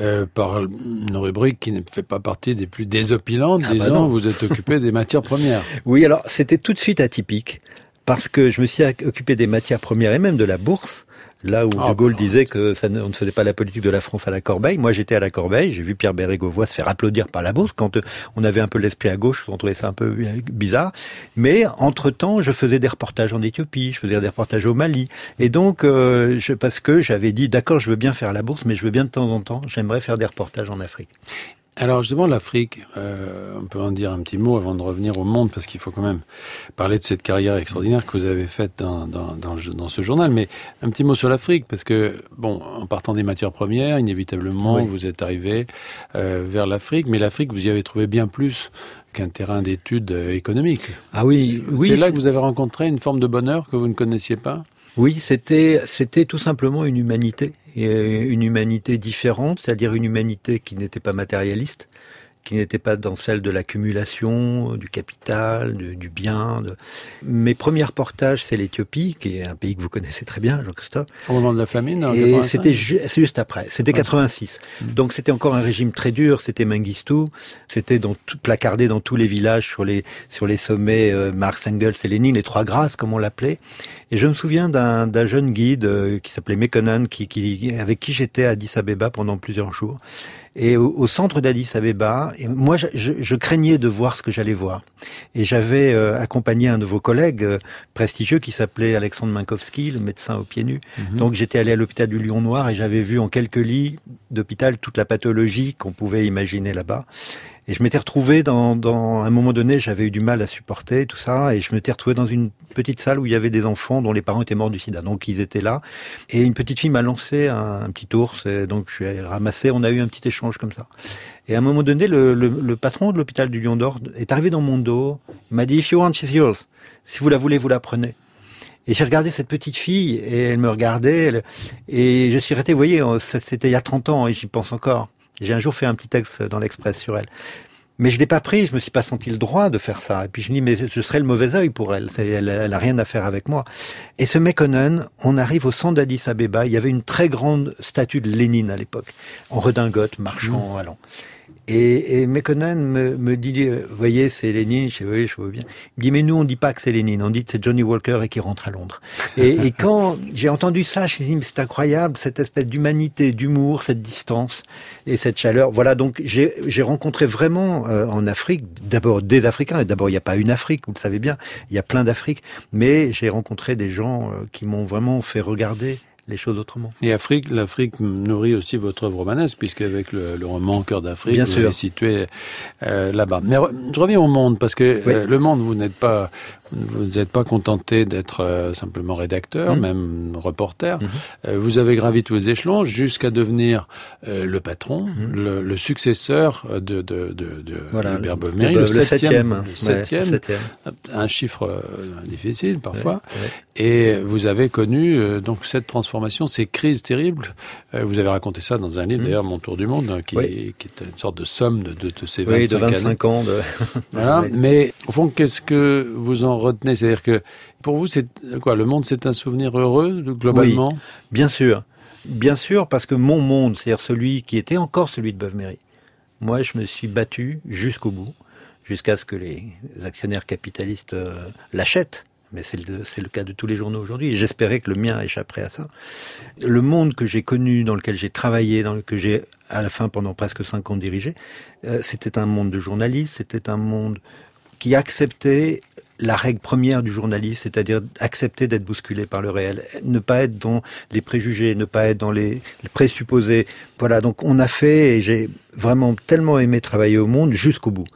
euh, par une rubrique qui ne fait pas partie des plus désopilantes. Ah bah disons, vous êtes occupé des matières premières. (laughs) Oui, alors c'était tout de suite atypique parce que je me suis occupé des matières premières et même de la bourse Là où ah, De Gaulle bah, disait que ça ne, on ne faisait pas la politique de la France à la corbeille, moi j'étais à la corbeille, j'ai vu Pierre Bérégovoy se faire applaudir par la bourse quand euh, on avait un peu l'esprit à gauche, on trouvait ça un peu euh, bizarre. Mais entre-temps, je faisais des reportages en Éthiopie, je faisais des reportages au Mali. Et donc, euh, je, parce que j'avais dit, d'accord, je veux bien faire la bourse, mais je veux bien de temps en temps, j'aimerais faire des reportages en Afrique. Alors justement, l'Afrique, euh, on peut en dire un petit mot avant de revenir au monde, parce qu'il faut quand même parler de cette carrière extraordinaire que vous avez faite dans, dans, dans, dans ce journal. Mais un petit mot sur l'Afrique, parce que, bon, en partant des matières premières, inévitablement, Oui. vous êtes arrivé euh, vers l'Afrique, mais l'Afrique, vous y avez trouvé bien plus qu'un terrain d'études euh, économiques. Ah oui, oui. c'est là que vous avez rencontré une forme de bonheur que vous ne connaissiez pas? Oui, c'était c'était tout simplement une humanité, et une humanité différente, c'est-à-dire une humanité qui n'était pas matérialiste, qui n'était pas dans celle de l'accumulation, du capital, du, du bien. de- Mes premiers reportages, c'est l'Éthiopie, qui est un pays que vous connaissez très bien, Jean-Christophe. Au moment de la famine en Et 85? c'était ju- juste après. C'était Ouais. 86. Donc c'était encore un régime très dur. C'était Mengistu. C'était dans tout placardé dans tous les villages sur les sur les sommets euh, Marx, Engels et Lénine, les trois grâces comme on l'appelait. Et je me souviens d'un jeune guide euh, qui s'appelait Mekonnen, qui, qui avec qui j'étais à Addis Abeba pendant plusieurs jours. Et au, au centre d'Addis Abeba, et moi je, je- je craignais de voir ce que j'allais voir. Et j'avais euh, accompagné un de vos collègues euh, prestigieux qui s'appelait Alexandre Minkowski, le médecin aux pieds nus. Mhm. Donc j'étais allé à l'hôpital du Lion Noir et j'avais vu en quelques lits d'hôpital toute la pathologie qu'on pouvait imaginer là-bas. Et je m'étais retrouvé dans, dans un moment donné, j'avais eu du mal à supporter tout ça, et je m'étais retrouvé dans une petite salle où il y avait des enfants dont les parents étaient morts du sida. Donc ils étaient là, et une petite fille m'a lancé un, petit ours, et donc je suis allé ramasser. On a eu un petit échange comme ça. Et à un moment donné, le, le, le patron de l'hôpital du Lion d'Or est arrivé dans mon dos. Il m'a dit If you want, she's yours. Si vous la voulez, vous la prenez. Et j'ai regardé cette petite fille et elle me regardait et je suis resté, vous voyez, ça, c'était il y a 30 ans et j'y pense encore. J'ai un jour fait un petit texte dans l'Express sur elle. Mais je l'ai pas pris, je me suis pas senti le droit de faire ça. Et puis je me dis, mais je serais le mauvais œil pour elle. Elle, elle a rien à faire avec moi. Et ce Mekonnen, on arrive au centre d'Addis Abeba. Il y avait une très grande statue de Lénine à l'époque, en redingote, marchant, allant. Et, et Mekonnen me, me dit, euh, vous voyez, c'est Lénine. Je oui, je vois bien. Il me dit, mais nous, on dit pas que c'est Lénine. On dit que c'est Johnny Walker et qui rentre à Londres. Et, (laughs) et quand j'ai entendu ça, je me suis dit, mais c'est incroyable, cette espèce d'humanité, d'humour, cette distance et cette chaleur. Voilà, donc j'ai rencontré vraiment euh, en Afrique, d'abord des Africains. Et D'abord, il n'y a pas une Afrique, vous le savez bien, il y a plein d'Afriques. Mais j'ai rencontré des gens euh, qui m'ont vraiment fait regarder les choses autrement. Et Afrique, l'Afrique nourrit aussi votre œuvre romanesque, puisque avec le, le roman Cœur d'Afrique, vous avez situé euh, là-bas. Mais je reviens au monde, parce que Oui. euh, le monde, vous n'êtes pas, vous n'êtes pas contenté d'être euh, simplement rédacteur, Mhm. même reporter. Mhm. Euh, vous avez gravi tous les échelons jusqu'à devenir euh, le patron, Mhm. le, le successeur de, de, de, de Voilà, Hubert le, Bovmery, le le septième. septième, le Ouais, septième, un chiffre difficile parfois. Ouais, ouais. Et vous avez connu donc cette transformation, ces crises terribles. Vous avez raconté ça dans un livre, d'ailleurs, Mon Tour du Monde, hein, qui, Oui. qui est une sorte de somme de, ces 25, Oui, de années. 25 ans. De... (laughs) Voilà. Mais au fond, qu'est-ce que vous en retenez C'est-à-dire que pour vous, c'est quoi? Le monde, c'est un souvenir heureux globalement? Bien sûr, bien sûr, parce que mon monde, c'est-à-dire celui qui était encore celui de Beuve-Méry, moi, je me suis battu jusqu'au bout, jusqu'à ce que les actionnaires capitalistes euh, l'achètent. Mais c'est le, le cas de tous les journaux aujourd'hui. J'espérais que le mien échapperait à ça. Le monde que j'ai connu, dans lequel j'ai travaillé, dans lequel j'ai, à la fin, pendant presque cinq ans dirigé, euh, c'était un monde de journalistes, c'était un monde qui acceptait la règle première du journaliste, c'est-à-dire accepter d'être bousculé par le réel, ne pas être dans les préjugés, ne pas être dans les, présupposés. Voilà, donc on a fait, et j'ai vraiment tellement aimé travailler au monde jusqu'au bout.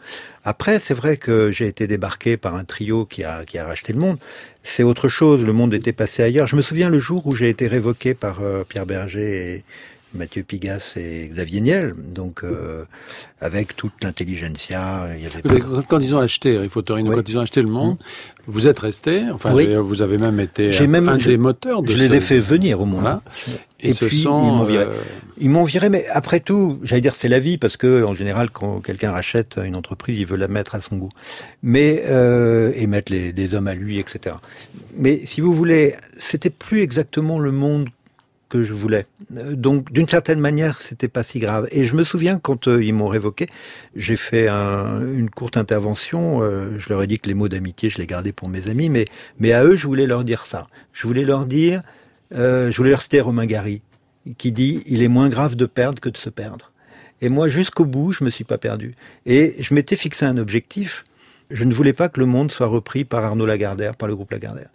Après, c'est vrai que j'ai été débarqué par un trio qui a, qui a racheté le monde. C'est autre chose, le monde était passé ailleurs. Je me souviens le jour où j'ai été révoqué par euh, Pierre Berger et Mathieu Pigas et Xavier Niel, donc euh, avec toute l'intelligentsia. Il y avait Mais pas- Quand ils ont acheté, il faut Torino, Oui. quand ils ont acheté le monde, vous êtes resté. Enfin, Oui. vous avez même été même- un je- des moteurs de Je les ai fait venir au monde. Voilà. Et, puis, sont, ils m'ont viré. euh, Ils m'ont viré, mais après tout, j'allais dire c'est la vie, parce que en général, quand quelqu'un rachète une entreprise, il veut la mettre à son goût, mais euh, et mettre les, les hommes à lui, etc. Mais si vous voulez, c'était plus exactement le monde que je voulais. Euh, Donc, d'une certaine manière, c'était pas si grave. Et je me souviens quand euh, ils m'ont révoqué, j'ai fait un- une courte intervention. euh, je leur ai dit que les mots d'amitié, je les gardais pour mes amis, mais mais à eux, je voulais leur dire ça. Je voulais leur dire, je voulais leur citer Romain Gary, qui dit il est moins grave de perdre que de se perdre. Et moi, jusqu'au bout, je me suis pas perdu. Et je m'étais fixé un objectif. Je ne voulais pas que le monde soit repris par Arnaud Lagardère, par le groupe Lagardère.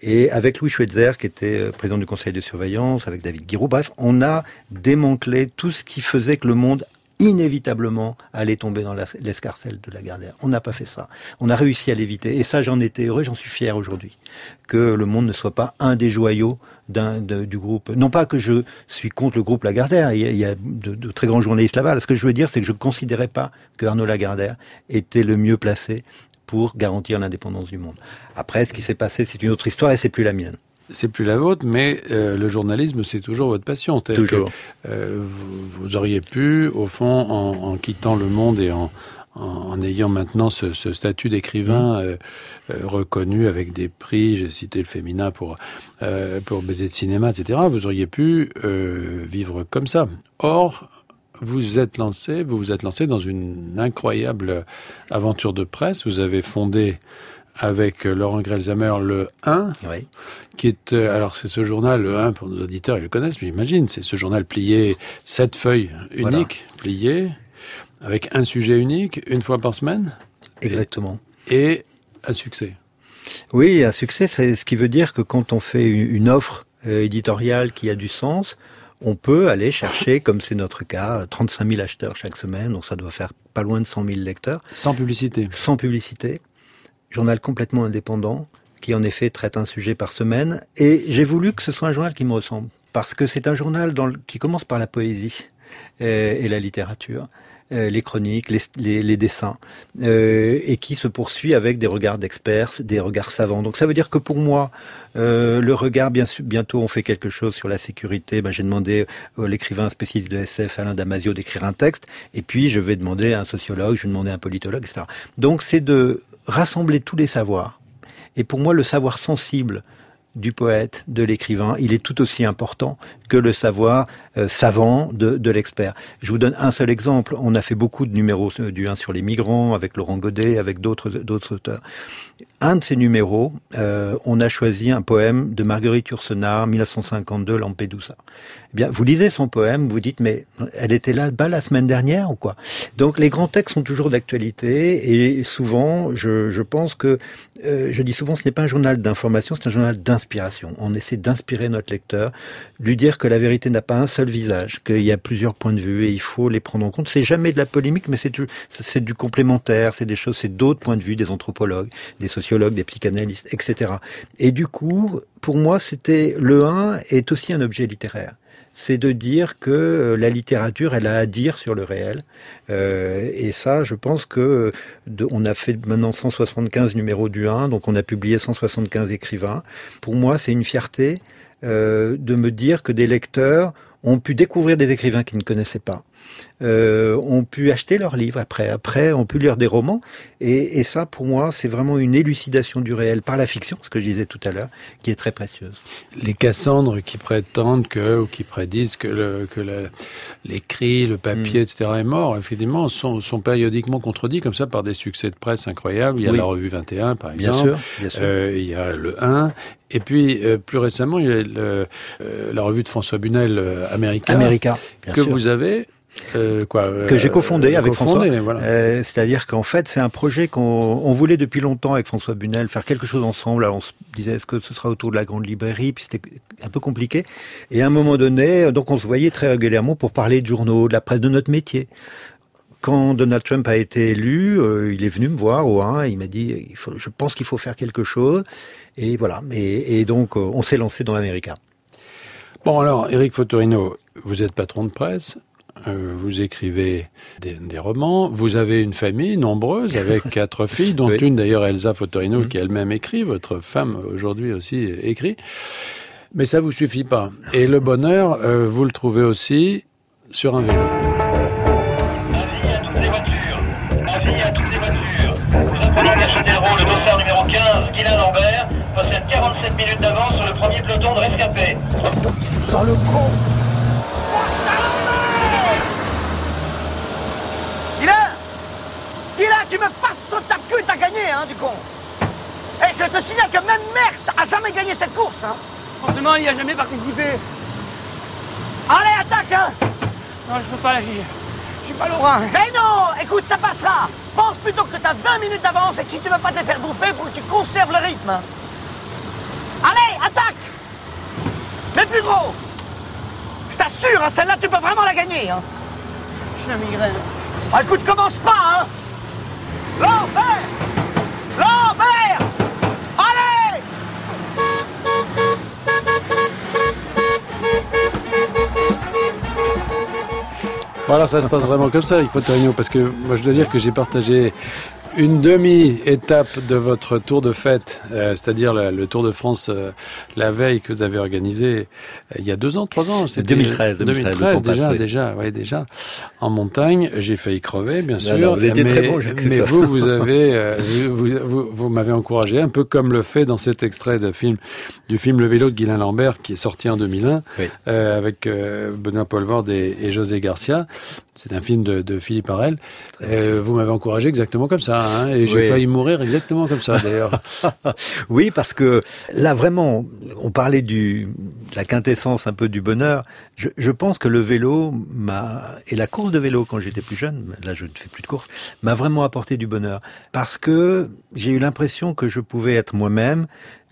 Et avec Louis Schweitzer, qui était euh, président du conseil de surveillance, avec David Guiraud, bref, on a démantelé tout ce qui faisait que le monde inévitablement aller tomber dans l'escarcelle de la Gardère. On n'a pas fait ça. On a réussi à l'éviter. Et ça, j'en étais heureux, j'en suis fier aujourd'hui. Que le monde ne soit pas un des joyaux du groupe. Non pas que je suis contre le groupe Lagardère, il y a, il y a de, de, très grands journalistes là-bas. Ce que je veux dire, c'est que je ne considérais pas que Arnaud Lagardère était le mieux placé pour garantir l'indépendance du monde. Après, ce qui s'est passé, c'est une autre histoire et c'est plus la mienne. C'est plus la vôtre, mais euh, le journalisme, c'est toujours votre passion. Toujours. Que, euh, vous, auriez pu, au fond, en, en quittant le monde et en, en, ayant maintenant ce, ce statut d'écrivain mmh. euh, euh, reconnu avec des prix, j'ai cité le féminin pour euh, pour baiser de cinéma, etc. Vous auriez pu vivre comme ça. Or, vous êtes lancé, vous vous êtes lancé dans une incroyable aventure de presse. Vous avez fondé avec Laurent Grelzamer le 1, oui. qui est alors c'est ce journal le 1 pour nos auditeurs ils le connaissent, j'imagine, c'est ce journal plié sept feuilles uniques voilà. pliées avec un sujet unique une fois par semaine. Exactement. Et un succès. Oui, un succès, c'est ce qui veut dire que quand on fait une offre éditoriale qui a du sens, on peut aller chercher, comme c'est notre cas, 35 000 acheteurs chaque semaine, donc ça doit faire pas loin de 100 000 lecteurs. Sans publicité. Sans publicité. Journal complètement indépendant, qui en effet traite un sujet par semaine. Et j'ai voulu que ce soit un journal qui me ressemble, parce que c'est un journal dans le, qui commence par la poésie et, et la littérature euh, les chroniques, les, les, les dessins, euh, et qui se poursuit avec des regards d'experts, des regards savants. Donc ça veut dire que pour moi, euh, le regard, bien, bientôt on fait quelque chose sur la sécurité. Ben, J'ai demandé à l'écrivain spécialiste de SF, Alain Damasio, d'écrire un texte, et puis je vais demander à un sociologue, je vais demander à un politologue, etc. Donc c'est de rassembler tous les savoirs. Et pour moi, le savoir sensible, du poète, de l'écrivain, il est tout aussi important que le savoir euh, savant de, l'expert. Je vous donne un seul exemple. On a fait beaucoup de numéros du 1 sur les migrants, avec Laurent Godet, avec d'autres auteurs. Un de ces numéros, euh, on a choisi un poème de Marguerite Yourcenar, 1952, Lampedusa. Eh bien, vous lisez son poème, vous dites, mais elle était là-bas la semaine dernière ou quoi? Donc, les grands textes sont toujours d'actualité et souvent, je, pense que, euh, je dis souvent, ce n'est pas un journal d'information, c'est un journal d'inspiration. On essaie d'inspirer notre lecteur, lui dire que la vérité n'a pas un seul visage, qu'il y a plusieurs points de vue et il faut les prendre en compte. C'est jamais de la polémique, mais c'est du, complémentaire, c'est des choses, c'est d'autres points de vue, des anthropologues, des sociologues, des psychanalystes, etc. Et du coup, pour moi, c'était le 1 est aussi un objet littéraire c'est de dire que la littérature, elle a à dire sur le réel. Euh, et ça, je pense que de, on a fait maintenant 175 numéros du 1, donc on a publié 175 écrivains. Pour moi, c'est une fierté euh, de me dire que des lecteurs ont pu découvrir des écrivains qu'ils ne connaissaient pas euh, ont pu acheter leurs livres après. Après, ont pu lire des romans. Et, et ça, pour moi, c'est vraiment une élucidation du réel par la fiction, ce que je disais tout à l'heure, qui est très précieuse. Les Cassandres qui prétendent que, ou qui prédisent que, le, que l'écrit, le, papier, mmh. etc. est mort, effectivement, sont, sont périodiquement contredits comme ça par des succès de presse incroyables. Il y a oui. la revue 21, par exemple. Bien sûr, bien sûr. Euh, il y a le 1. Et puis, euh, plus récemment, il y a le, euh, la revue de François Bunel, America, America que sûr. vous avez euh, quoi, euh, que j'ai cofondé avec cofondé, François. Voilà. Euh, C'est-à-dire qu'en fait, c'est un projet qu'on on voulait depuis longtemps avec François Bunel faire quelque chose ensemble. Alors on se disait est-ce que ce sera autour de la grande librairie, puis c'était un peu compliqué. Et à un moment donné, donc on se voyait très régulièrement pour parler de journaux, de la presse, de notre métier quand Donald Trump a été élu, euh, il est venu me voir au 1, il m'a dit, il faut, je pense qu'il faut faire quelque chose. Et voilà. Et, et donc, euh, on s'est lancé dans l'Amérique. Bon, alors, Eric Fotorino, vous êtes patron de presse, euh, vous écrivez des, des, romans, vous avez une famille nombreuse avec (laughs) quatre filles, dont oui. une d'ailleurs Elsa Fotorino mmh. qui elle-même écrit, votre femme aujourd'hui aussi écrit. Mais ça vous suffit pas. Et le bonheur, euh, vous le trouvez aussi sur un vélo. Guylain Lambert possède 47 minutes d'avance sur le premier peloton de rescapés. Sans le con Guylain Guylain, tu me passes sur ta queue, t'as gagné, hein, du con Et je te signale que même Merckx a jamais gagné cette course, hein Forcément, il n'y a jamais participé. Allez, attaque, hein Non, je peux pas l'agir. Je suis pas Laurent. Mais non Écoute, ça passera Pense plutôt que tu as 20 minutes d'avance et que si tu veux pas te faire bouffer, faut que tu conserves le rythme. Allez, attaque Mais plus gros Je t'assure, hein, celle-là, tu peux vraiment la gagner. Hein. la migraine. Ah, écoute, commence pas, hein Lambert Lambert Allez! Voilà, ça se passe vraiment comme ça, il faut parce que moi je dois dire que j'ai partagé une demi-étape de votre tour de fête, euh, c'est-à-dire la- le Tour de France euh, la veille que vous avez organisé euh, il y a deux ans, trois ans, c'était 2013, 2013, le temps déjà, passe, oui. déjà, ouais, déjà en montagne. J'ai failli crever, bien sûr. non, vous étiez mais, très bon, mais vous, vous (laughs) avez, euh, vous, vous, vous- vous m'avez encouragé, un peu comme le fait dans cet extrait de film du film Le Vélo de Guylain Lambert qui est sorti en 2001 Oui. euh, avec euh, Benoît Poelvoorde et, et José Garcia. C'est un film de, de Philippe Arel. Euh, vous m'avez encouragé exactement comme ça, hein, et j'ai Oui. failli mourir exactement comme ça d'ailleurs. (laughs) Oui, parce que là vraiment, on parlait du de la quintessence un peu du bonheur. Je, je pense que le vélo m'a et la course de vélo quand j'étais plus jeune, là je ne fais plus de course, m'a vraiment apporté du bonheur parce que j'ai eu l'impression que je pouvais être moi-même,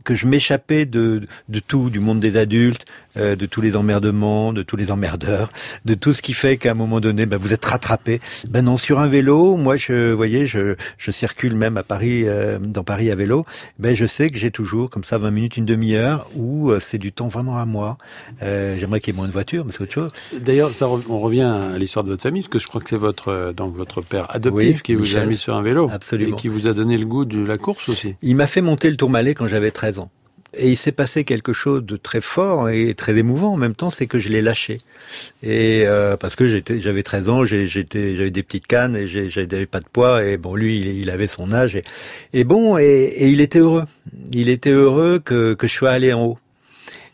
que je m'échappais de, de tout, du monde des adultes, euh, de tous les emmerdements, de tous les emmerdeurs, de tout ce qui fait qu'à un moment donné, ben, vous êtes rattrapé. Ben non, sur un vélo, moi, je, vous voyez, je, je circule même à Paris, euh, dans Paris à vélo. Ben, je sais que j'ai toujours comme ça 20 minutes, une demi-heure où euh, c'est du temps vraiment à moi. Euh, J'aimerais qu'il y ait moins de voitures, mais c'est autre chose. D'ailleurs, on revient à l'histoire de votre famille, parce que je crois que c'est votre euh, donc votre père adoptif Oui, qui vous a mis sur un vélo Absolument. et qui vous a donné le goût de la course aussi. Il m'a fait monter le Tourmalet quand j'avais 13 ans. Et il s'est passé quelque chose de très fort et très émouvant en même temps, c'est que je l'ai lâché. Et euh, parce que j'avais 13 ans, j'étais, j'avais des petites cannes et j'avais pas de poids. Et bon, lui, il, il avait son âge. Et, et bon, et, et il était heureux. Il était heureux que, que je sois allé en haut.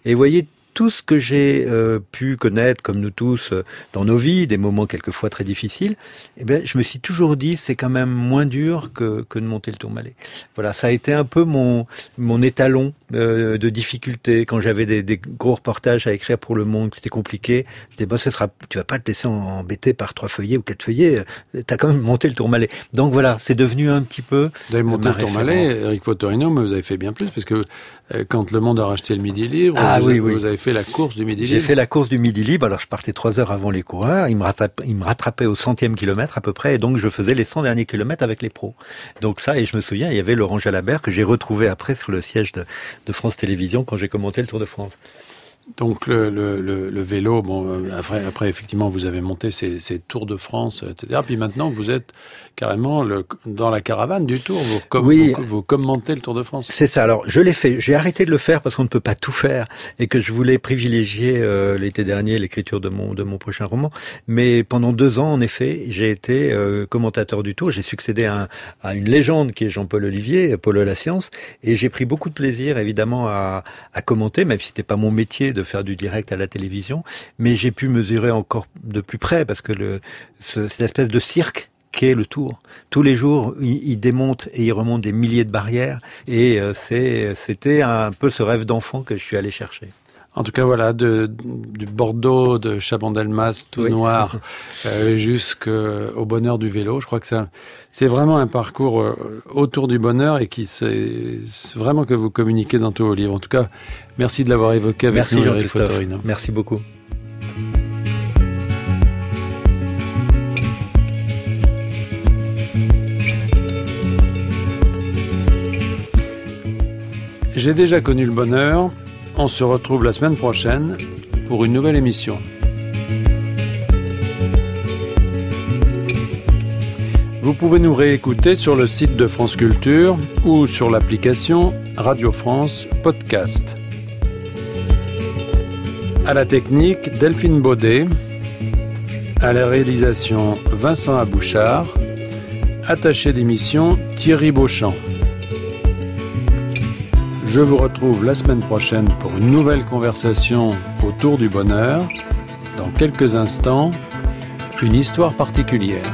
Et vous voyez, tout ce que j'ai euh, pu connaître, comme nous tous, euh, dans nos vies, des moments quelquefois très difficiles, eh ben, je me suis toujours dit, c'est quand même moins dur que, que de monter le Tourmalet. Voilà, ça a été un peu mon, mon étalon euh, de difficulté. Quand j'avais des, des gros reportages à écrire pour Le Monde, c'était compliqué, je disais, bon, ce sera, tu vas pas te laisser embêter par trois feuillets ou quatre feuillets, t'as quand même monté le Tourmalet. Donc voilà, c'est devenu un petit peu... Vous avez monté le Tourmalet. Eric Fotorino, mais vous avez fait bien plus, parce que quand Le Monde a racheté le Midi Libre, Ah vous, oui, avez, oui. vous avez fait la course du Midi J'ai Libre. fait la course du Midi Libre, alors je partais trois heures avant les coureurs, ils me, rattrapaient, ils me rattrapaient au centième kilomètre à peu près, et donc je faisais les 100 derniers kilomètres avec les pros. Donc ça, et je me souviens, il y avait Laurent Jalabert que j'ai retrouvé après sur le siège de, de France Télévisions quand j'ai commenté le Tour de France. Donc le, le, le, le vélo, bon, après, après effectivement, vous avez monté ces, ces Tours de France, etc. Puis maintenant, vous êtes carrément le, dans la caravane du Tour. Vous, com- Oui. vous, vous commentez le Tour de France. C'est ça. Alors, je l'ai fait. J'ai arrêté de le faire parce qu'on ne peut pas tout faire et que je voulais privilégier euh, l'été dernier l'écriture de mon de mon prochain roman. Mais pendant deux ans, en effet, j'ai été euh, commentateur du Tour. J'ai succédé à, un- à une légende qui est Jean-Paul Olivier, Polo la science, et j'ai pris beaucoup de plaisir, évidemment, à, à commenter, même si c'était pas mon métier de faire du direct à la télévision. Mais j'ai pu mesurer encore de plus près parce que le ce, cette espèce de cirque qu'est le tour. Tous les jours, il, il démonte et il remonte des milliers de barrières et euh, c'était un peu ce rêve d'enfant que je suis allé chercher. En tout cas, voilà, de, du Bordeaux, de Chabandelmas, tout Oui. noir, (laughs) euh, jusqu'au bonheur du vélo. Je crois que c'est vraiment un parcours euh, autour du bonheur et qui c'est vraiment que vous communiquez dans tous vos livres. En tout cas, merci de l'avoir évoqué avec Merci nous, Eric. Fotorino. Merci beaucoup. J'ai déjà connu le bonheur. On se retrouve la semaine prochaine pour une nouvelle émission. Vous pouvez nous réécouter sur le site de France Culture ou sur l'application Radio France Podcast. À la technique, Delphine Baudet. À la réalisation, Vincent Abouchard. Attaché d'émission, Thierry Beauchamp. Je vous retrouve la semaine prochaine pour une nouvelle conversation autour du bonheur. Dans quelques instants, une histoire particulière.